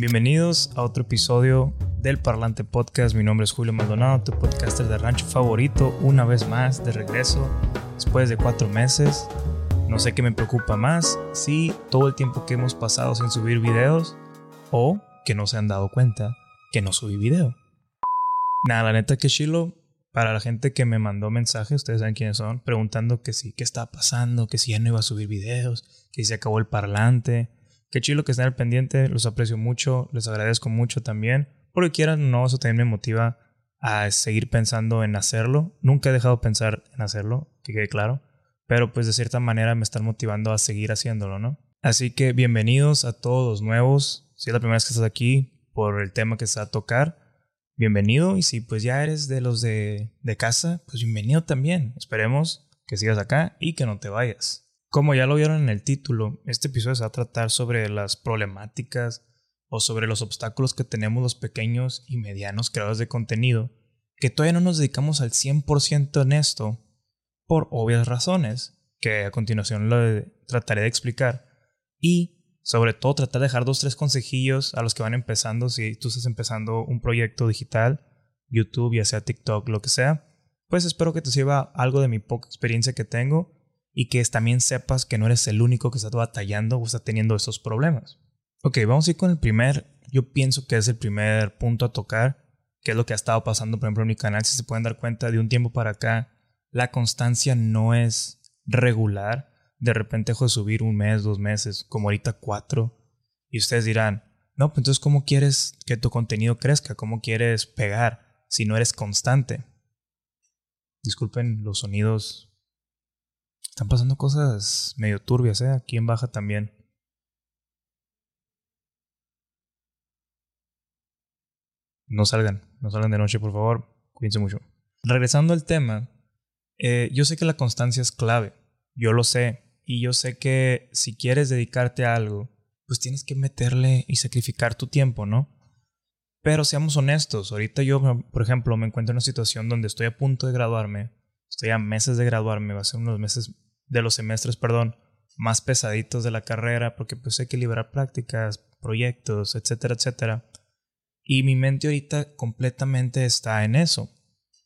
Bienvenidos a otro episodio del Parlante Podcast. Mi nombre es Julio Maldonado, tu podcaster de rancho favorito, una vez más de regreso después de cuatro meses. No sé qué me preocupa más, si todo el tiempo que hemos pasado sin subir videos o que no se han dado cuenta que no subí video. Nada, la neta que chilo, para la gente que me mandó mensajes, ustedes saben quiénes son, preguntando que sí, qué estaba pasando, que si ya no iba a subir videos, que se acabó el parlante, Qué chido que estén al pendiente, los aprecio mucho, les agradezco mucho también. Porque quieran no, eso también me motiva a seguir pensando en hacerlo. Nunca he dejado de pensar en hacerlo, que quede claro. Pero pues de cierta manera me están motivando a seguir haciéndolo, ¿no? Así que bienvenidos a todos los nuevos. Si es la primera vez que estás aquí por el tema que se va a tocar, bienvenido. Y si pues ya eres de los de, de casa, pues bienvenido también. Esperemos que sigas acá y que no te vayas. Como ya lo vieron en el título, este episodio se va a tratar sobre las problemáticas o sobre los obstáculos que tenemos los pequeños y medianos creadores de contenido, que todavía no nos dedicamos al 100% en esto, por obvias razones, que a continuación lo trataré de explicar, y sobre todo tratar de dejar dos, tres consejillos a los que van empezando, si tú estás empezando un proyecto digital, YouTube, ya sea TikTok, lo que sea, pues espero que te sirva algo de mi poca experiencia que tengo y que también sepas que no eres el único que está batallando o está teniendo esos problemas. Ok, vamos a ir con el primer, yo pienso que es el primer punto a tocar, que es lo que ha estado pasando, por ejemplo, en mi canal. Si se pueden dar cuenta, de un tiempo para acá, la constancia no es regular. De repente dejo de subir un mes, dos meses, como ahorita cuatro. Y ustedes dirán, no, pues entonces, ¿cómo quieres que tu contenido crezca? ¿Cómo quieres pegar si no eres constante? Disculpen los sonidos están pasando cosas medio turbias, ¿eh? Aquí en Baja también. No salgan, no salgan de noche, por favor. Cuídense mucho. Regresando al tema, eh, yo sé que la constancia es clave. Yo lo sé. Y yo sé que si quieres dedicarte a algo, pues tienes que meterle y sacrificar tu tiempo, ¿no? Pero seamos honestos. Ahorita yo, por ejemplo, me encuentro en una situación donde estoy a punto de graduarme. Estoy a meses de graduarme. Va a ser unos meses de los semestres, perdón, más pesaditos de la carrera, porque pues hay que liberar prácticas, proyectos, etcétera, etcétera. Y mi mente ahorita completamente está en eso.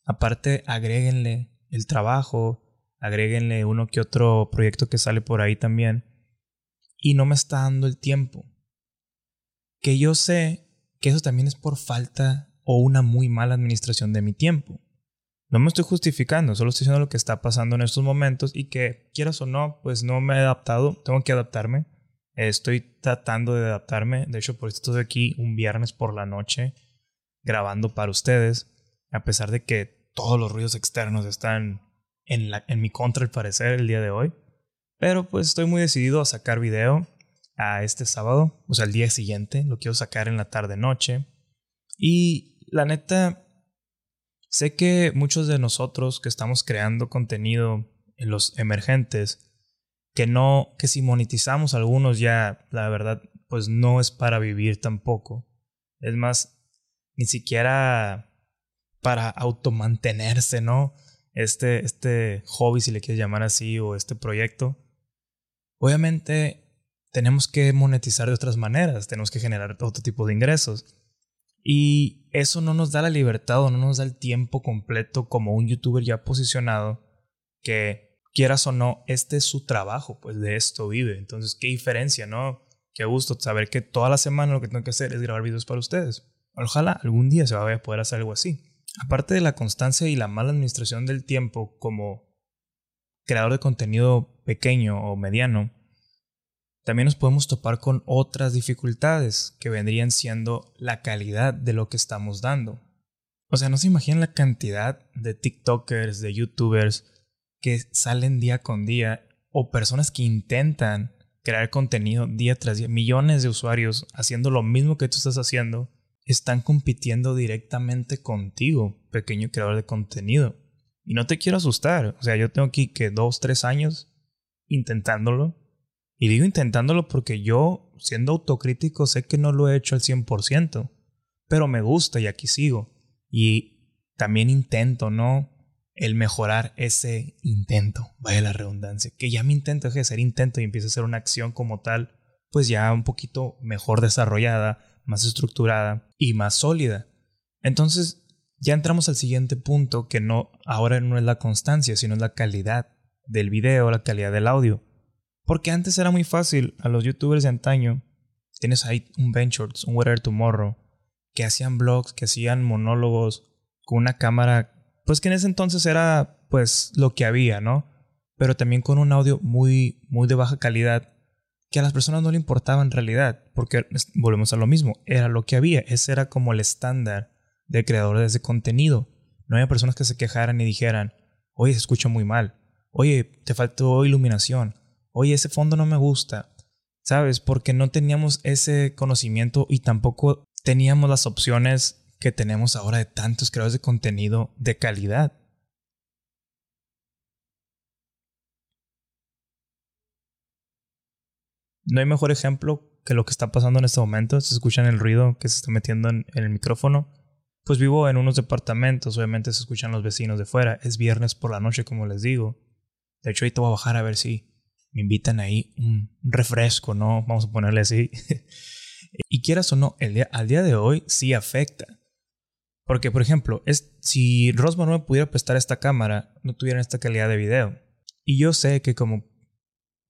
Aparte, agréguenle el trabajo, agréguenle uno que otro proyecto que sale por ahí también. Y no me está dando el tiempo. Que yo sé que eso también es por falta o una muy mala administración de mi tiempo. No me estoy justificando, solo estoy diciendo lo que está pasando en estos momentos y que, quieras o no, pues no me he adaptado, tengo que adaptarme. Estoy tratando de adaptarme. De hecho, por eso estoy aquí un viernes por la noche grabando para ustedes, a pesar de que todos los ruidos externos están en, la, en mi contra al parecer el día de hoy. Pero pues estoy muy decidido a sacar video a este sábado, o sea, el día siguiente, lo quiero sacar en la tarde-noche. Y la neta, Sé que muchos de nosotros que estamos creando contenido en los emergentes, que no, que si monetizamos algunos ya, la verdad, pues no es para vivir tampoco. Es más, ni siquiera para automantenerse, ¿no? Este, este hobby, si le quieres llamar así, o este proyecto. Obviamente tenemos que monetizar de otras maneras, tenemos que generar otro tipo de ingresos. Y eso no nos da la libertad o no nos da el tiempo completo como un youtuber ya posicionado que quieras o no, este es su trabajo, pues de esto vive. Entonces, qué diferencia, ¿no? Qué gusto saber que toda la semana lo que tengo que hacer es grabar videos para ustedes. Ojalá algún día se vaya a poder hacer algo así. Aparte de la constancia y la mala administración del tiempo como creador de contenido pequeño o mediano, también nos podemos topar con otras dificultades que vendrían siendo la calidad de lo que estamos dando. O sea, no se imaginan la cantidad de TikTokers, de YouTubers que salen día con día o personas que intentan crear contenido día tras día, millones de usuarios haciendo lo mismo que tú estás haciendo, están compitiendo directamente contigo, pequeño creador de contenido. Y no te quiero asustar, o sea, yo tengo aquí que dos, tres años intentándolo y digo intentándolo porque yo, siendo autocrítico, sé que no lo he hecho al 100%, pero me gusta y aquí sigo. Y también intento, ¿no? El mejorar ese intento, vaya la redundancia, que ya mi intento deje de ser intento y empiece a ser una acción como tal, pues ya un poquito mejor desarrollada, más estructurada y más sólida. Entonces, ya entramos al siguiente punto que no ahora no es la constancia, sino es la calidad del video, la calidad del audio. Porque antes era muy fácil a los youtubers de antaño, tienes ahí un Ventures, un Whatever Tomorrow, que hacían blogs, que hacían monólogos con una cámara, pues que en ese entonces era pues lo que había, ¿no? Pero también con un audio muy muy de baja calidad que a las personas no le importaba en realidad, porque volvemos a lo mismo, era lo que había, ese era como el estándar de creadores de contenido. No había personas que se quejaran y dijeran, oye, se escucha muy mal, oye, te faltó iluminación, oye, ese fondo no me gusta, ¿sabes? Porque no teníamos ese conocimiento y tampoco teníamos las opciones que tenemos ahora de tantos creadores de contenido de calidad. No hay mejor ejemplo que lo que está pasando en este momento. Se escuchan el ruido que se está metiendo en, el micrófono. Pues vivo en unos departamentos, obviamente se escuchan los vecinos de fuera. Es viernes por la noche, como les digo. De hecho, ahorita voy a bajar a ver si me invitan ahí un refresco, ¿no? Vamos a ponerle así. y quieras o no, el día, al día de hoy sí afecta. Porque, por ejemplo, es, si Rosman no me pudiera prestar esta cámara, no tuviera esta calidad de video. Y yo sé que como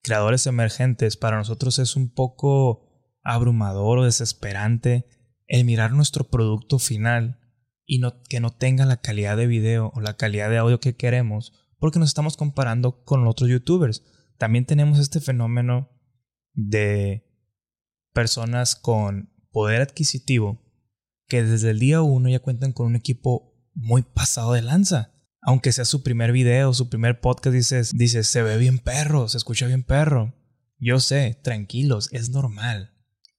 creadores emergentes, para nosotros es un poco abrumador o desesperante el mirar nuestro producto final y no, que no tenga la calidad de video o la calidad de audio que queremos porque nos estamos comparando con otros youtubers. También tenemos este fenómeno de personas con poder adquisitivo que desde el día uno ya cuentan con un equipo muy pasado de lanza aunque sea su primer video, su primer podcast, dices, dices, se ve bien perro, se escucha bien perro. Yo sé, tranquilos, es normal.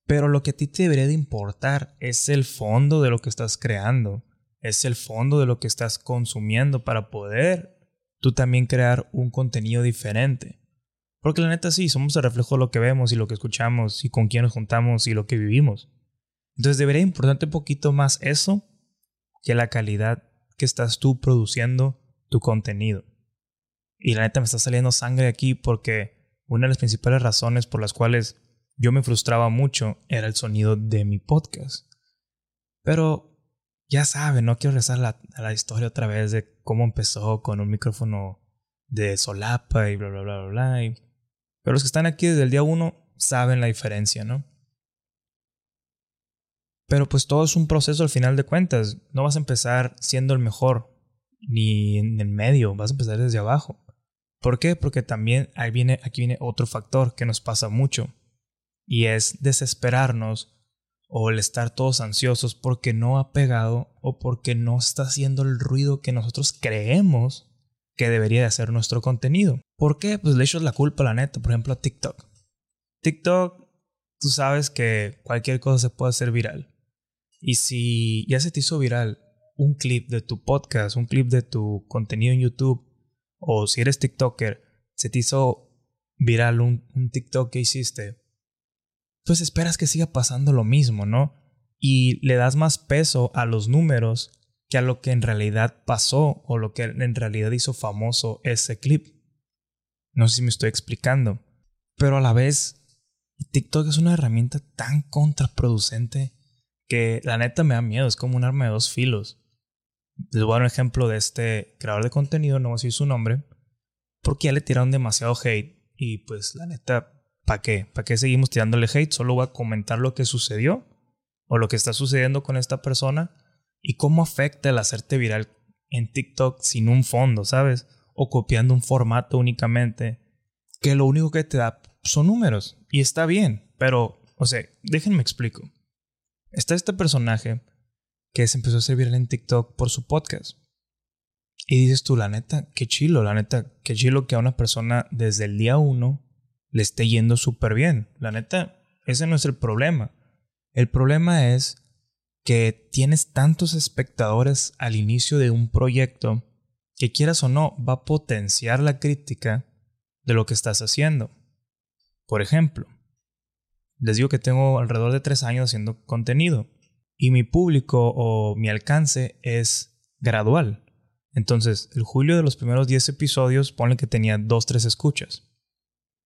Pero lo que a ti te debería de importar es el fondo de lo que estás creando, es el fondo de lo que estás consumiendo para poder tú también crear un contenido diferente. Porque la neta sí, somos el reflejo de lo que vemos y lo que escuchamos y con quién nos juntamos y lo que vivimos. Entonces debería importarte un poquito más eso que la calidad que estás tú produciendo tu contenido. Y la neta me está saliendo sangre aquí porque una de las principales razones por las cuales yo me frustraba mucho era el sonido de mi podcast. Pero ya saben, no quiero regresar a la, historia otra vez de cómo empezó con un micrófono de solapa y bla, bla, bla, bla, bla. Pero los que están aquí desde el día uno saben la diferencia, ¿no? Pero pues todo es un proceso al final de cuentas. No vas a empezar siendo el mejor, ni en el medio, vas a empezar desde abajo. ¿Por qué? Porque también aquí viene otro factor que nos pasa mucho. Y es desesperarnos o el estar todos ansiosos porque no ha pegado o porque no está haciendo el ruido que nosotros creemos que debería de hacer nuestro contenido. ¿Por qué? Pues le echas la culpa, la neta, por ejemplo, a TikTok. TikTok, tú sabes que cualquier cosa se puede hacer viral. Y si ya se te hizo viral un clip de tu podcast, un clip de tu contenido en YouTube, o si eres TikToker, se te hizo viral un, un TikTok que hiciste, pues esperas que siga pasando lo mismo, ¿no? Y le das más peso a los números que a lo que en realidad pasó o lo que en realidad hizo famoso ese clip. No sé si me estoy explicando, pero a la vez TikTok es una herramienta tan contraproducente que la neta me da miedo, es como un arma de dos filos. Les voy a dar un ejemplo de este creador de contenido, no voy a decir su nombre, porque ya le tiraron demasiado hate y pues la neta, ¿para qué? ¿Para qué seguimos tirándole hate? Solo voy a comentar lo que sucedió o lo que está sucediendo con esta persona y cómo afecta el hacerte viral en TikTok sin un fondo, ¿sabes? O copiando un formato únicamente, que lo único que te da son números y está bien, pero, o sea, déjenme explico. Está este personaje que se empezó a servir en TikTok por su podcast. Y dices tú, la neta, qué chilo, la neta, qué chilo que a una persona desde el día uno le esté yendo súper bien. La neta, ese no es el problema. El problema es que tienes tantos espectadores al inicio de un proyecto que quieras o no va a potenciar la crítica de lo que estás haciendo. Por ejemplo, les digo que tengo alrededor de tres años haciendo contenido y mi público o mi alcance es gradual. Entonces, el julio de los primeros 10 episodios, ponle que tenía 2, 3 escuchas.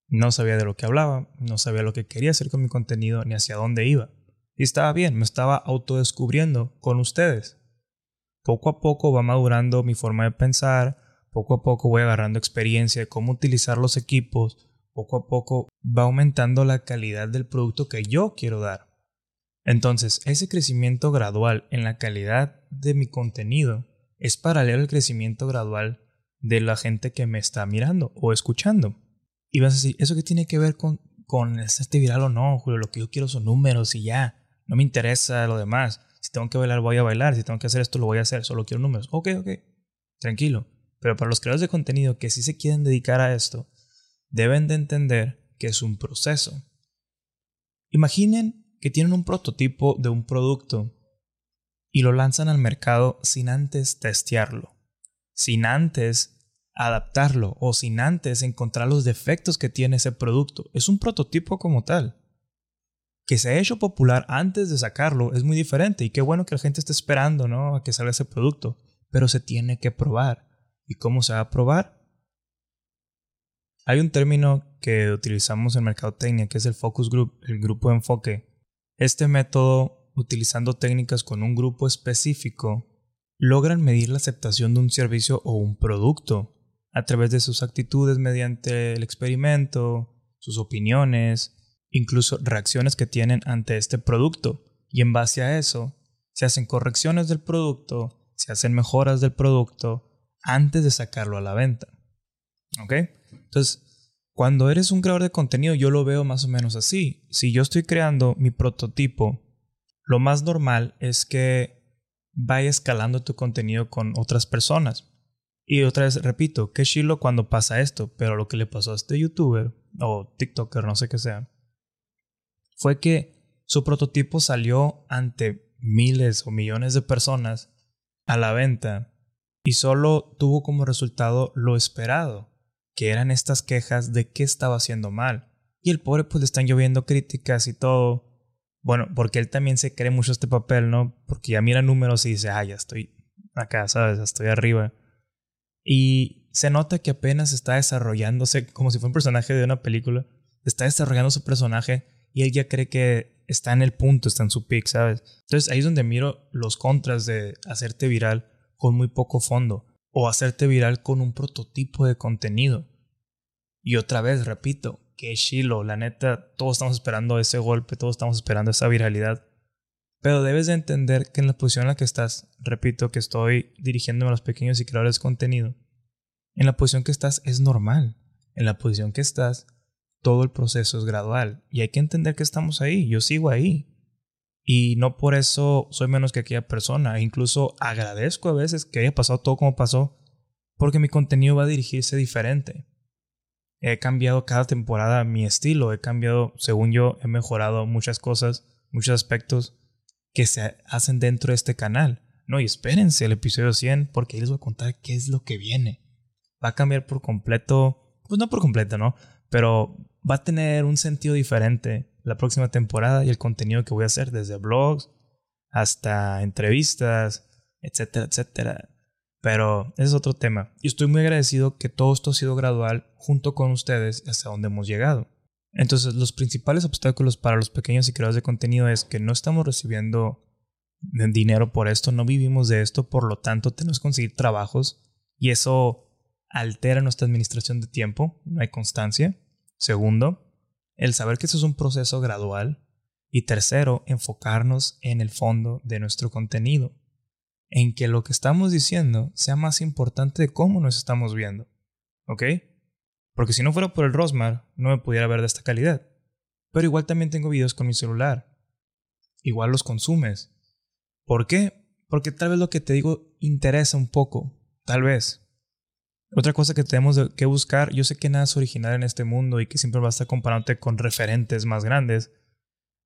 No sabía de lo que hablaba, no sabía lo que quería hacer con mi contenido ni hacia dónde iba. Y estaba bien, me estaba autodescubriendo con ustedes. Poco a poco va madurando mi forma de pensar, poco a poco voy agarrando experiencia de cómo utilizar los equipos, poco a poco va aumentando la calidad del producto que yo quiero dar. Entonces, ese crecimiento gradual en la calidad de mi contenido es paralelo al crecimiento gradual de la gente que me está mirando o escuchando. Y vas a decir, ¿eso qué tiene que ver con, con este viral o no, Julio? Lo que yo quiero son números y ya. No me interesa lo demás. Si tengo que bailar, voy a bailar. Si tengo que hacer esto, lo voy a hacer. Solo quiero números. Ok, ok. Tranquilo. Pero para los creadores de contenido que sí se quieren dedicar a esto, deben de entender que es un proceso. Imaginen que tienen un prototipo de un producto y lo lanzan al mercado sin antes testearlo, sin antes adaptarlo o sin antes encontrar los defectos que tiene ese producto. Es un prototipo como tal. Que se ha hecho popular antes de sacarlo es muy diferente y qué bueno que la gente esté esperando ¿no? a que salga ese producto, pero se tiene que probar. ¿Y cómo se va a probar? Hay un término que utilizamos en mercadotecnia que es el focus group, el grupo de enfoque. Este método, utilizando técnicas con un grupo específico, logran medir la aceptación de un servicio o un producto a través de sus actitudes mediante el experimento, sus opiniones, incluso reacciones que tienen ante este producto. Y en base a eso, se hacen correcciones del producto, se hacen mejoras del producto antes de sacarlo a la venta. ¿Ok? Entonces, cuando eres un creador de contenido, yo lo veo más o menos así. Si yo estoy creando mi prototipo, lo más normal es que vaya escalando tu contenido con otras personas. Y otra vez repito, qué chilo cuando pasa esto, pero lo que le pasó a este youtuber o TikToker, no sé qué sea, fue que su prototipo salió ante miles o millones de personas a la venta y solo tuvo como resultado lo esperado, que eran estas quejas de qué estaba haciendo mal. Y el pobre pues le están lloviendo críticas y todo. Bueno, porque él también se cree mucho este papel, ¿no? Porque ya mira números y dice, ah, ya estoy acá, ¿sabes? Estoy arriba. Y se nota que apenas está desarrollándose, como si fuera un personaje de una película, está desarrollando su personaje y él ya cree que está en el punto, está en su peak, ¿sabes? Entonces ahí es donde miro los contras de hacerte viral con muy poco fondo o hacerte viral con un prototipo de contenido. Y otra vez, repito, que chilo, la neta, todos estamos esperando ese golpe, todos estamos esperando esa viralidad. Pero debes de entender que en la posición en la que estás, repito que estoy dirigiéndome a los pequeños y creadores de contenido, en la posición que estás es normal. En la posición que estás, todo el proceso es gradual. Y hay que entender que estamos ahí. Yo sigo ahí. Y no por eso soy menos que aquella persona. Incluso agradezco a veces que haya pasado todo como pasó. Porque mi contenido va a dirigirse diferente. He cambiado cada temporada mi estilo. He cambiado, según yo, he mejorado muchas cosas, muchos aspectos que se hacen dentro de este canal. No, y espérense el episodio 100 porque ahí les voy a contar qué es lo que viene. Va a cambiar por completo, pues no por completo, ¿no? Pero va a tener un sentido diferente la próxima temporada y el contenido que voy a hacer desde blogs hasta entrevistas, etcétera, etcétera. Pero ese es otro tema. Y estoy muy agradecido que todo esto ha sido gradual junto con ustedes hasta donde hemos llegado. Entonces, los principales obstáculos para los pequeños y creadores de contenido es que no estamos recibiendo dinero por esto, no vivimos de esto, por lo tanto tenemos que conseguir trabajos y eso altera nuestra administración de tiempo, no hay constancia. Segundo, el saber que eso es un proceso gradual. Y tercero, enfocarnos en el fondo de nuestro contenido, en que lo que estamos diciendo sea más importante de cómo nos estamos viendo. ¿Ok? Porque si no fuera por el Rosmar, no me pudiera ver de esta calidad. Pero igual también tengo videos con mi celular. Igual los consumes. ¿Por qué? Porque tal vez lo que te digo interesa un poco. Tal vez. Otra cosa que tenemos que buscar, yo sé que nada es original en este mundo y que siempre vas a estar comparándote con referentes más grandes,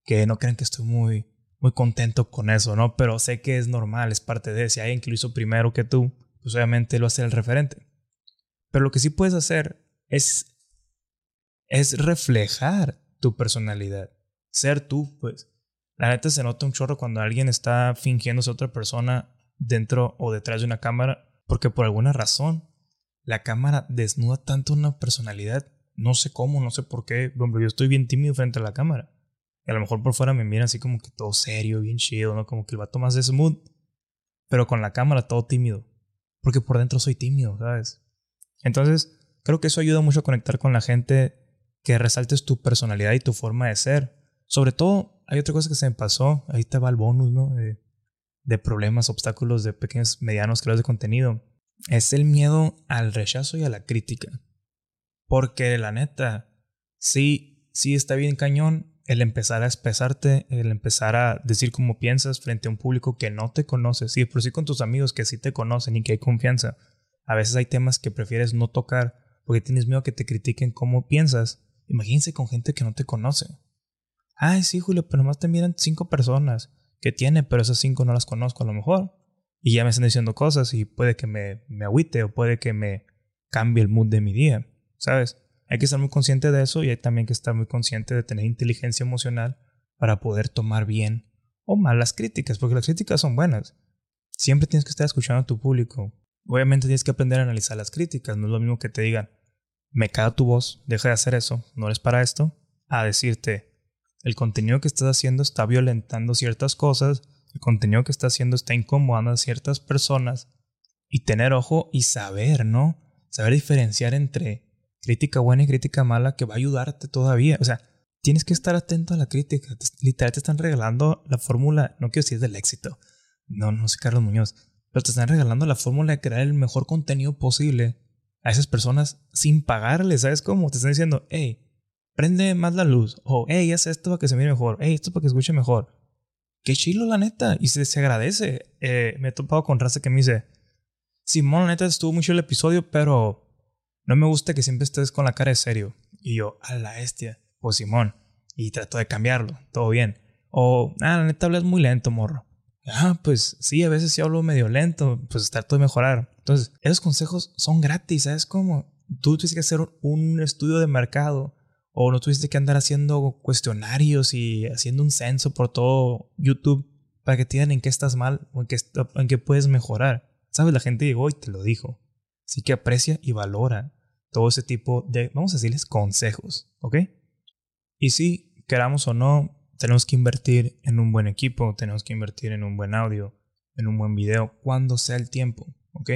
que no crean que estoy muy, muy contento con eso, ¿no? Pero sé que es normal, es parte de, si hay alguien que lo hizo primero que tú, pues obviamente lo hace el referente. Pero lo que sí puedes hacer es, es reflejar tu personalidad. Ser tú, pues. La neta se nota un chorro cuando alguien está fingiéndose otra persona dentro o detrás de una cámara, porque por alguna razón la cámara desnuda tanto una personalidad. No sé cómo, no sé por qué. Yo estoy bien tímido frente a la cámara. A lo mejor por fuera me miran así como que todo serio, bien chido, ¿no? Como que el vato más de smooth. Pero con la cámara todo tímido. Porque por dentro soy tímido, ¿sabes? Entonces, creo que eso ayuda mucho a conectar con la gente, que resaltes tu personalidad y tu forma de ser. Sobre todo, hay otra cosa que se me pasó, ahí te va el bonus, ¿no? De, problemas, obstáculos, de pequeños, medianos creadores de contenido. Es el miedo al rechazo y a la crítica. Porque la neta, sí, sí está bien cañón el empezar a expresarte, el empezar a decir cómo piensas frente a un público que no te conoce. Sí, por sí con tus amigos que sí te conocen y que hay confianza. A veces hay temas que prefieres no tocar porque tienes miedo que te critiquen cómo piensas. Imagínense con gente que no te conoce. Ay, sí, Julio, pero nomás te miran cinco personas. que tiene? Pero esas cinco no las conozco a lo mejor. Y ya me están diciendo cosas y puede que me, me agüite o puede que me cambie el mood de mi día. ¿Sabes? Hay que estar muy consciente de eso y hay también que estar muy consciente de tener inteligencia emocional para poder tomar bien o mal las críticas, porque las críticas son buenas. Siempre tienes que estar escuchando a tu público. Obviamente tienes que aprender a analizar las críticas, no es lo mismo que te digan, me caga tu voz, deja de hacer eso, no eres para esto, a decirte, el contenido que estás haciendo está violentando ciertas cosas, el contenido que estás haciendo está incomodando a ciertas personas, y tener ojo y saber, ¿no? Saber diferenciar entre crítica buena y crítica mala que va a ayudarte todavía. O sea, tienes que estar atento a la crítica. Literal te están regalando la fórmula, no quiero decir del éxito. No, no sé Carlos Muñoz. Pero te están regalando la fórmula de crear el mejor contenido posible a esas personas sin pagarles. ¿Sabes cómo? Te están diciendo, hey, prende más la luz. O, hey, haz esto para que se mire mejor. Hey, esto para que escuche mejor. Qué chilo, la neta. Y se, se agradece. Eh, me he topado con raza que me dice, Simón, la neta estuvo mucho el episodio, pero no me gusta que siempre estés con la cara de serio. Y yo, a la bestia, pues Simón. Y trato de cambiarlo, todo bien. O, ah, la neta hablas muy lento, morro. Ah, pues sí, a veces sí hablo medio lento, pues trato de mejorar. Entonces, esos consejos son gratis, ¿sabes cómo? Tú tuviste que hacer un estudio de mercado o no tuviste que andar haciendo cuestionarios y haciendo un censo por todo YouTube para que te digan en qué estás mal o en qué, en qué puedes mejorar. ¿Sabes? La gente llegó y te lo dijo. Así que aprecia y valora todo ese tipo de, vamos a decirles, consejos, ¿ok? Y si queramos o no, tenemos que invertir en un buen equipo, tenemos que invertir en un buen audio, en un buen video, cuando sea el tiempo, ¿ok?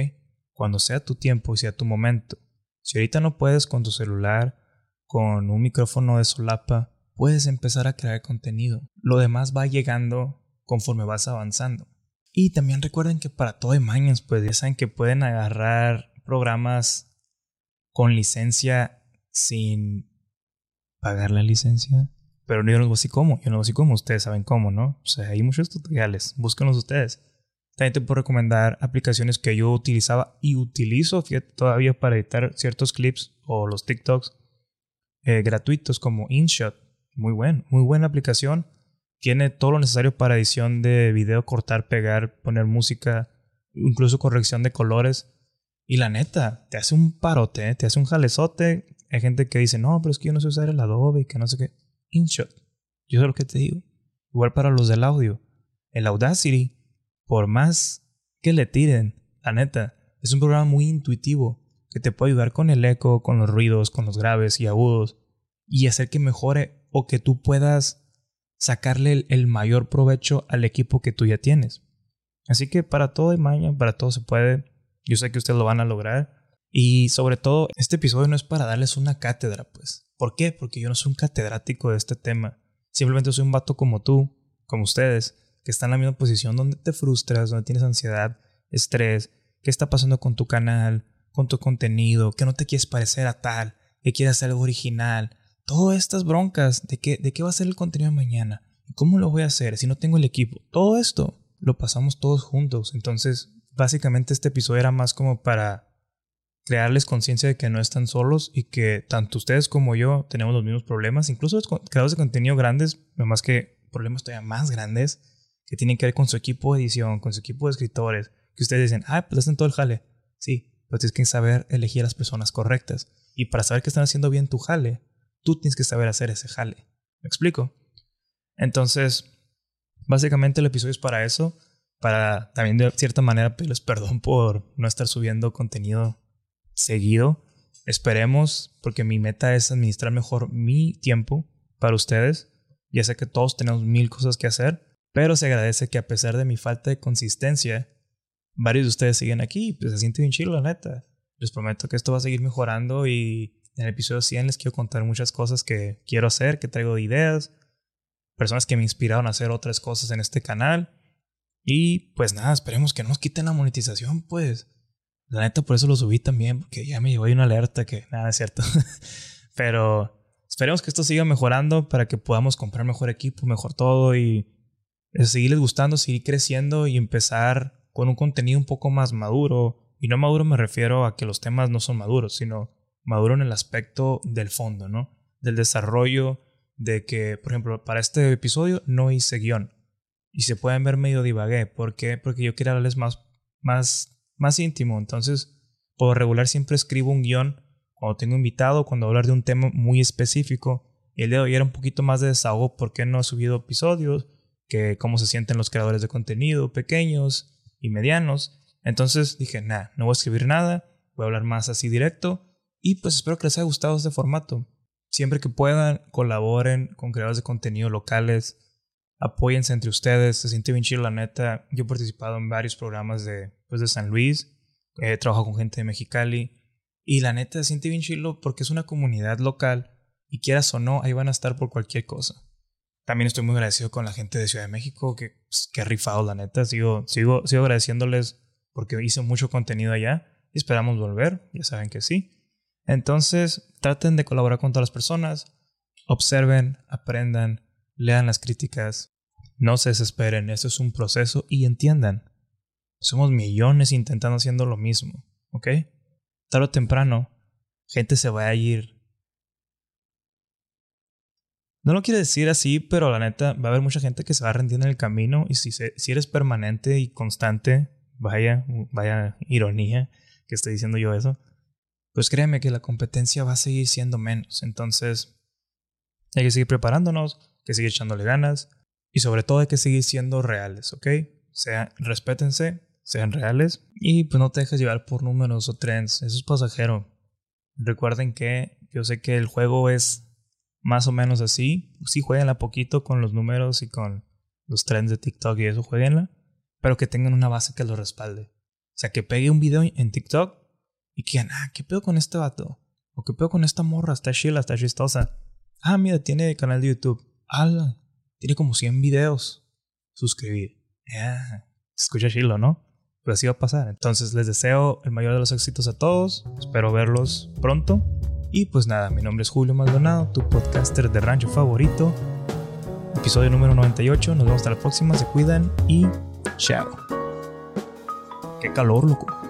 Cuando sea tu tiempo y sea tu momento. Si ahorita no puedes con tu celular, con un micrófono de solapa, puedes empezar a crear contenido. Lo demás va llegando conforme vas avanzando. Y también recuerden que para todo hay mañas, pues ya saben que pueden agarrar programas con licencia sin pagar la licencia. Pero yo no sé cómo, yo no sé cómo, ustedes saben cómo, ¿no? O sea, hay muchos tutoriales, búsquenlos ustedes. También te puedo recomendar aplicaciones que yo utilizaba y utilizo todavía para editar ciertos clips o los TikToks eh, gratuitos como InShot. Muy buen, muy buena aplicación. Tiene todo lo necesario para edición de video, cortar, pegar, poner música, incluso corrección de colores. Y la neta, te hace un parote, ¿eh? te hace un jalezote. Hay gente que dice, no, pero es que yo no sé usar el Adobe y que no sé qué. InShot. Yo sé lo que te digo. Igual para los del audio. El Audacity, por más que le tiren, la neta, es un programa muy intuitivo que te puede ayudar con el eco, con los ruidos, con los graves y agudos y hacer que mejore o que tú puedas sacarle el, mayor provecho al equipo que tú ya tienes. Así que para todo y mañana, para todo se puede. Yo sé que ustedes lo van a lograr. Y sobre todo, este episodio no es para darles una cátedra, pues. ¿Por qué? Porque yo no soy un catedrático de este tema. Simplemente soy un vato como tú, como ustedes, que está en la misma posición donde te frustras, donde tienes ansiedad, estrés, qué está pasando con tu canal, con tu contenido, que no te quieres parecer a tal, que quieres hacer algo original. Todas estas broncas de, qué, de qué va a ser el contenido mañana, cómo lo voy a hacer si no tengo el equipo. Todo esto lo pasamos todos juntos. Entonces, básicamente este episodio era más como para crearles conciencia de que no están solos y que tanto ustedes como yo tenemos los mismos problemas, incluso los creadores de contenido grandes, más que problemas todavía más grandes, que tienen que ver con su equipo de edición, con su equipo de escritores, que ustedes dicen, ah, pues hacen todo el jale. Sí, pero tienes que saber elegir a las personas correctas. Y para saber que están haciendo bien tu jale, tú tienes que saber hacer ese jale. ¿Me explico? Entonces, básicamente el episodio es para eso, para también de cierta manera pedirles perdón por no estar subiendo contenido seguido. Esperemos, porque mi meta es administrar mejor mi tiempo para ustedes. Ya sé que todos tenemos mil cosas que hacer, pero se agradece que a pesar de mi falta de consistencia, varios de ustedes siguen aquí. Pues se siente bien chido, la neta. Les prometo que esto va a seguir mejorando y en el episodio 100 les quiero contar muchas cosas que quiero hacer, que traigo ideas, personas que me inspiraron a hacer otras cosas en este canal. Y pues nada, esperemos que no nos quiten la monetización, pues. La neta, por eso lo subí también, porque ya me llegó ahí una alerta que nada es cierto. Pero esperemos que esto siga mejorando para que podamos comprar mejor equipo, mejor todo y seguirles gustando, seguir creciendo y empezar con un contenido un poco más maduro. Y no maduro me refiero a que los temas no son maduros, sino maduro en el aspecto del fondo, ¿no? Del desarrollo, de que, por ejemplo, para este episodio no hice guion. Y se pueden ver medio divagué. ¿Por qué? Porque yo quiero hablarles más, más más íntimo. Entonces, por regular siempre escribo un guion cuando tengo invitado, cuando hablar de un tema muy específico. Y el de hoy era un poquito más de desahogo porque no he subido episodios, que cómo se sienten los creadores de contenido, pequeños y medianos. Entonces dije, nada, no voy a escribir nada, voy a hablar más así directo. Y pues espero que les haya gustado este formato. Siempre que puedan, colaboren con creadores de contenido locales, apóyense entre ustedes, se siente bien chido la neta. Yo he participado en varios programas de, pues, de San Luis, he trabajado con gente de Mexicali y la neta se siente bien chido porque es una comunidad local y quieras o no, ahí van a estar por cualquier cosa. También estoy muy agradecido con la gente de Ciudad de México, que, pues, que rifado la neta, sigo, sigo, sigo agradeciéndoles porque hice mucho contenido allá y esperamos volver, ya saben que sí. Entonces, traten de colaborar con todas las personas, observen, aprendan, lean las críticas, no se desesperen, esto es un proceso y entiendan, somos millones intentando haciendo lo mismo, ¿ok? Tarde o temprano, gente se va a ir. No lo quiero decir así, pero la neta, va a haber mucha gente que se va a rendir en el camino y si, si eres permanente y constante, vaya, vaya ironía que estoy diciendo yo eso, pues créeme que la competencia va a seguir siendo menos. Entonces, hay que seguir preparándonos, que seguir echándole ganas y sobre todo hay que seguir siendo reales, ¿ok? Sea, respétense, sean reales y pues no te dejes llevar por números o trends, eso es pasajero. Recuerden que yo sé que el juego es más o menos así, sí jueguenla poquito con los números y con los trends de TikTok y eso, jueguenla, pero que tengan una base que lo respalde. O sea, que pegue un video en TikTok y que digan, ah, ¿qué pedo con este vato? ¿O qué pedo con esta morra? Está chila, está chistosa. Ah, mira, tiene canal de YouTube. ¡Hala! Tiene como 100 videos. Suscribir. Yeah. Escucha chilo, ¿no? Pero así va a pasar. Entonces les deseo el mayor de los éxitos a todos. Espero verlos pronto. Y pues nada, mi nombre es Julio Maldonado, tu podcaster de rancho favorito. Episodio número 98. Nos vemos hasta la próxima. Se cuidan y chao. Qué calor, loco.